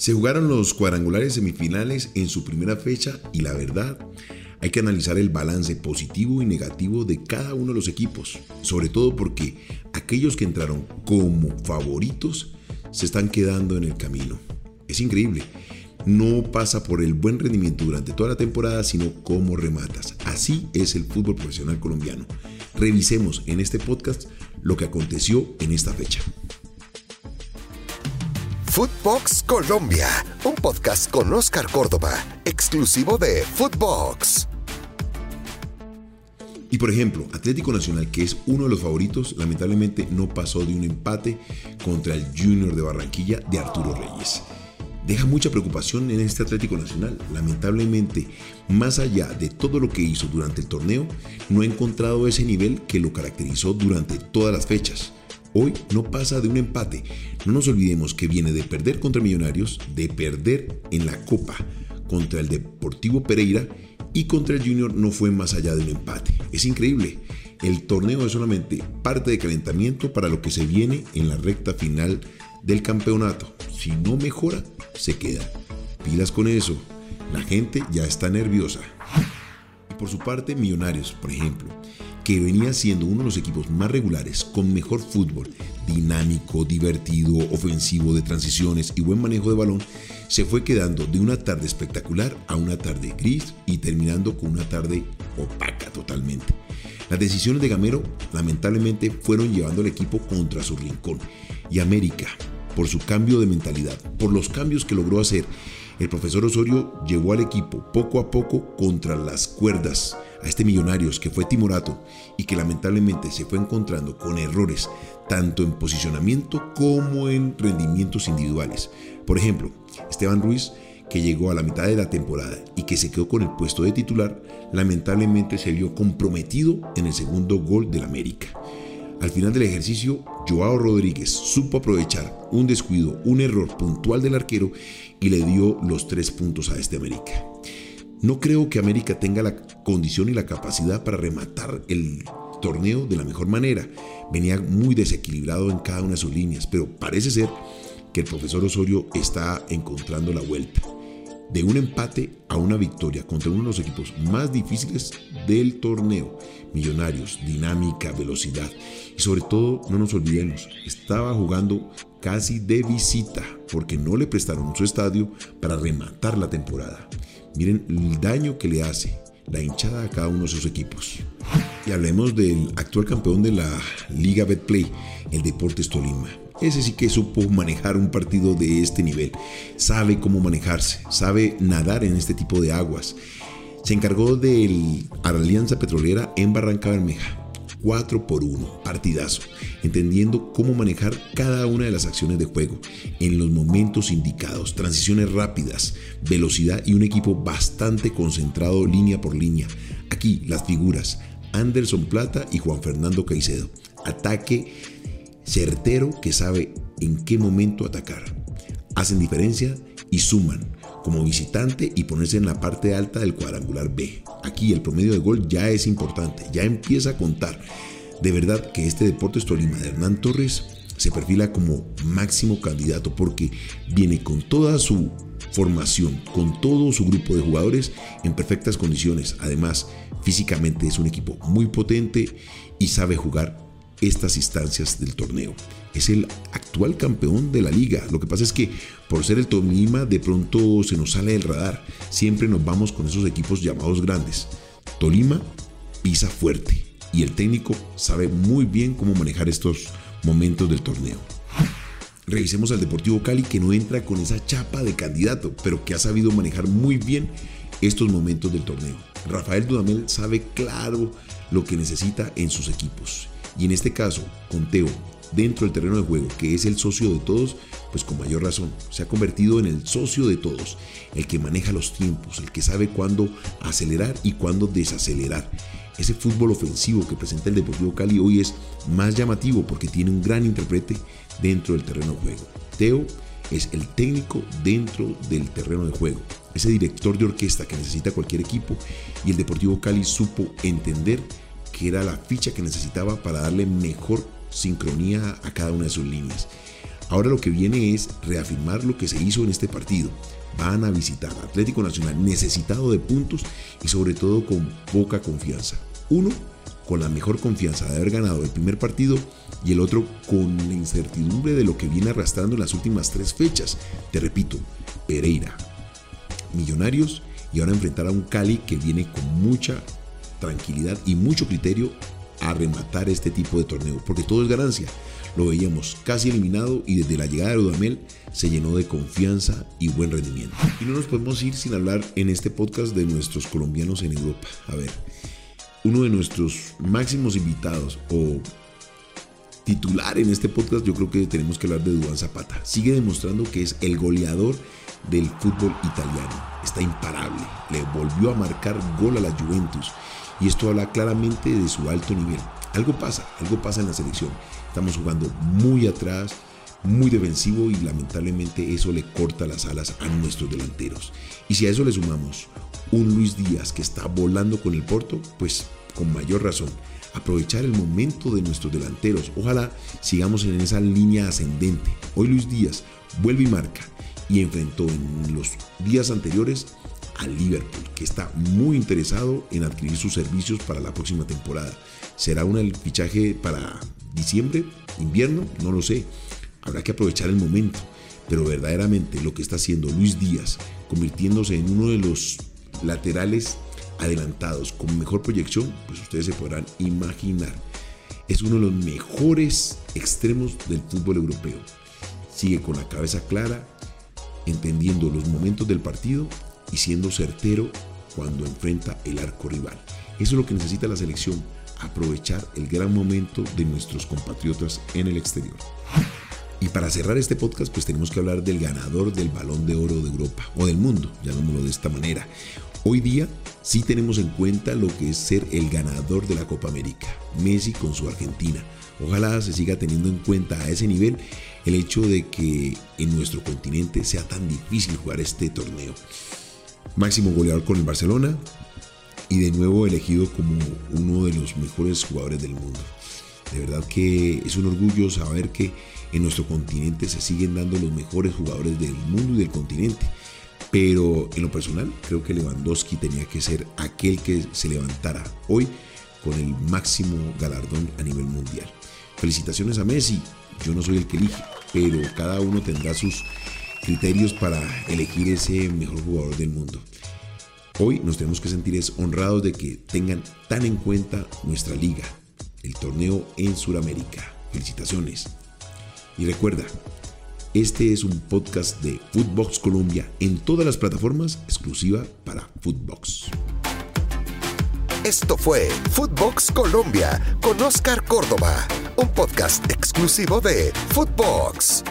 Se jugaron los cuadrangulares semifinales en su primera fecha y la verdad, hay que analizar el balance positivo y negativo de cada uno de los equipos, sobre todo porque aquellos que entraron como favoritos se están quedando en el camino. Es increíble, no pasa por el buen rendimiento durante toda la temporada, sino cómo rematas. Así es el fútbol profesional colombiano. Revisemos en este podcast lo que aconteció en esta fecha. Footbox Colombia, un podcast con Oscar Córdoba, exclusivo de Footbox. Y por ejemplo, Atlético Nacional, que es uno de los favoritos, lamentablemente no pasó de un empate contra el Junior de Barranquilla de Arturo Reyes. Deja mucha preocupación en este Atlético Nacional. Lamentablemente, más allá de todo lo que hizo durante el torneo, no ha encontrado ese nivel que lo caracterizó durante todas las fechas. Hoy no pasa de un empate. No nos olvidemos que viene de perder contra Millonarios, de perder en la Copa contra el Deportivo Pereira y contra el Junior no fue más allá de un empate. Es increíble. El torneo es solamente parte de calentamiento para lo que se viene en la recta final del campeonato. Si no mejora, se queda. Pilas con eso. La gente ya está nerviosa. Y por su parte, Millonarios, por ejemplo, que venía siendo uno de los equipos más regulares, con mejor fútbol, dinámico, divertido, ofensivo, de transiciones y buen manejo de balón, se fue quedando de una tarde espectacular a una tarde gris y terminando con una tarde opaca totalmente. Las decisiones de Gamero lamentablemente fueron llevando al equipo contra su rincón y América, por su cambio de mentalidad, por los cambios que logró hacer, el profesor Osorio llevó al equipo poco a poco contra las cuerdas a este Millonarios que fue timorato y que lamentablemente se fue encontrando con errores tanto en posicionamiento como en rendimientos individuales. Por ejemplo, Esteban Ruiz que llegó a la mitad de la temporada y que se quedó con el puesto de titular, lamentablemente se vio comprometido en el segundo gol del América. Al final del ejercicio, Joao Rodríguez supo aprovechar un descuido, un error puntual del arquero y le dio los tres puntos a este América. No creo que América tenga la condición y la capacidad para rematar el torneo de la mejor manera. Venía muy desequilibrado en cada una de sus líneas, pero parece ser que el profesor Osorio está encontrando la vuelta de un empate a una victoria contra uno de los equipos más difíciles del torneo. Millonarios, dinámica, velocidad. Y sobre todo, no nos olvidemos, estaba jugando casi de visita porque no le prestaron su estadio para rematar la temporada. Miren el daño que le hace la hinchada a cada uno de sus equipos. Y hablemos del actual campeón de la Liga Betplay, el Deportes Tolima. Ese sí que supo manejar un partido de este nivel. Sabe cómo manejarse, sabe nadar en este tipo de aguas. Se encargó de la Alianza Petrolera en Barranca Bermeja. 4 por 1, partidazo, entendiendo cómo manejar cada una de las acciones de juego en los momentos indicados, transiciones rápidas, velocidad y un equipo bastante concentrado línea por línea. Aquí las figuras, Anderson Plata y Juan Fernando Caicedo. Ataque certero que sabe en qué momento atacar. Hacen diferencia y suman como visitante y ponerse en la parte alta del cuadrangular B. Aquí el promedio de gol ya es importante, ya empieza a contar. De verdad que este Deportes Tolima de Hernán Torres se perfila como máximo candidato porque viene con toda su formación, con todo su grupo de jugadores en perfectas condiciones. Además, físicamente es un equipo muy potente y sabe jugar estas instancias del torneo. Es el actual campeón de la liga. Lo que pasa es que por ser el Tolima de pronto se nos sale del radar. Siempre nos vamos con esos equipos llamados grandes. Tolima pisa fuerte y el técnico sabe muy bien cómo manejar estos momentos del torneo. Revisemos al Deportivo Cali que no entra con esa chapa de candidato, pero que ha sabido manejar muy bien estos momentos del torneo. Rafael Dudamel sabe claro lo que necesita en sus equipos y en este caso, con Teo dentro del terreno de juego, que es el socio de todos, pues con mayor razón, se ha convertido en el socio de todos, el que maneja los tiempos, el que sabe cuándo acelerar y cuándo desacelerar. Ese fútbol ofensivo que presenta el Deportivo Cali hoy es más llamativo porque tiene un gran intérprete dentro del terreno de juego. Teo es el técnico dentro del terreno de juego, ese director de orquesta que necesita cualquier equipo y el Deportivo Cali supo entender que era la ficha que necesitaba para darle mejor sincronía a cada una de sus líneas. Ahora lo que viene es reafirmar lo que se hizo en este partido. Van a visitar Atlético Nacional necesitado de puntos y sobre todo con poca confianza. Uno, con la mejor confianza de haber ganado el primer partido y el otro con la incertidumbre de lo que viene arrastrando en las últimas tres fechas. Te repito, Pereira, Millonarios y ahora enfrentar a un Cali que viene con mucha tranquilidad y mucho criterio a rematar este tipo de torneo, porque todo es ganancia. Lo veíamos casi eliminado y desde la llegada de Dudamel se llenó de confianza y buen rendimiento. Y no nos podemos ir sin hablar en este podcast de nuestros colombianos en Europa. A ver, uno de nuestros máximos invitados o titular en este podcast, yo creo que tenemos que hablar de Duan Zapata. Sigue demostrando que es el goleador del fútbol italiano. Está imparable. Le volvió a marcar gol a la Juventus. Y esto habla claramente de su alto nivel. Algo pasa, algo pasa en la selección. Estamos jugando muy atrás, muy defensivo y lamentablemente eso le corta las alas a nuestros delanteros. Y si a eso le sumamos un Luis Díaz que está volando con el Porto, pues con mayor razón aprovechar el momento de nuestros delanteros. Ojalá sigamos en esa línea ascendente. Hoy Luis Díaz vuelve y marca y enfrentó en los días anteriores al Liverpool, que está muy interesado en adquirir sus servicios para la próxima temporada. ¿Será un fichaje para diciembre, invierno? No lo sé. Habrá que aprovechar el momento. Pero verdaderamente lo que está haciendo Luis Díaz, convirtiéndose en uno de los laterales adelantados con mejor proyección, pues ustedes se podrán imaginar. Es uno de los mejores extremos del fútbol europeo. Sigue con la cabeza clara, entendiendo los momentos del partido y siendo certero cuando enfrenta el arco rival. Eso es lo que necesita la selección, aprovechar el gran momento de nuestros compatriotas en el exterior. Y para cerrar este podcast, pues tenemos que hablar del ganador del balón de oro de Europa o del mundo, llamémoslo de esta manera. Hoy día sí tenemos en cuenta lo que es ser el ganador de la Copa América, Messi con su Argentina. Ojalá se siga teniendo en cuenta a ese nivel el hecho de que en nuestro continente sea tan difícil jugar este torneo. Máximo goleador con el Barcelona y de nuevo elegido como uno de los mejores jugadores del mundo. De verdad que es un orgullo saber que en nuestro continente se siguen dando los mejores jugadores del mundo y del continente. Pero en lo personal creo que Lewandowski tenía que ser aquel que se levantara hoy con el máximo galardón a nivel mundial. Felicitaciones a Messi, yo no soy el que elige, pero cada uno tendrá sus criterios para elegir ese mejor jugador del mundo. Hoy nos tenemos que sentir honrados de que tengan tan en cuenta nuestra liga, el torneo en Sudamérica. Felicitaciones. Y recuerda, este es un podcast de Footbox Colombia en todas las plataformas exclusiva para Footbox. Esto fue Footbox Colombia con Oscar Córdoba, un podcast exclusivo de Footbox.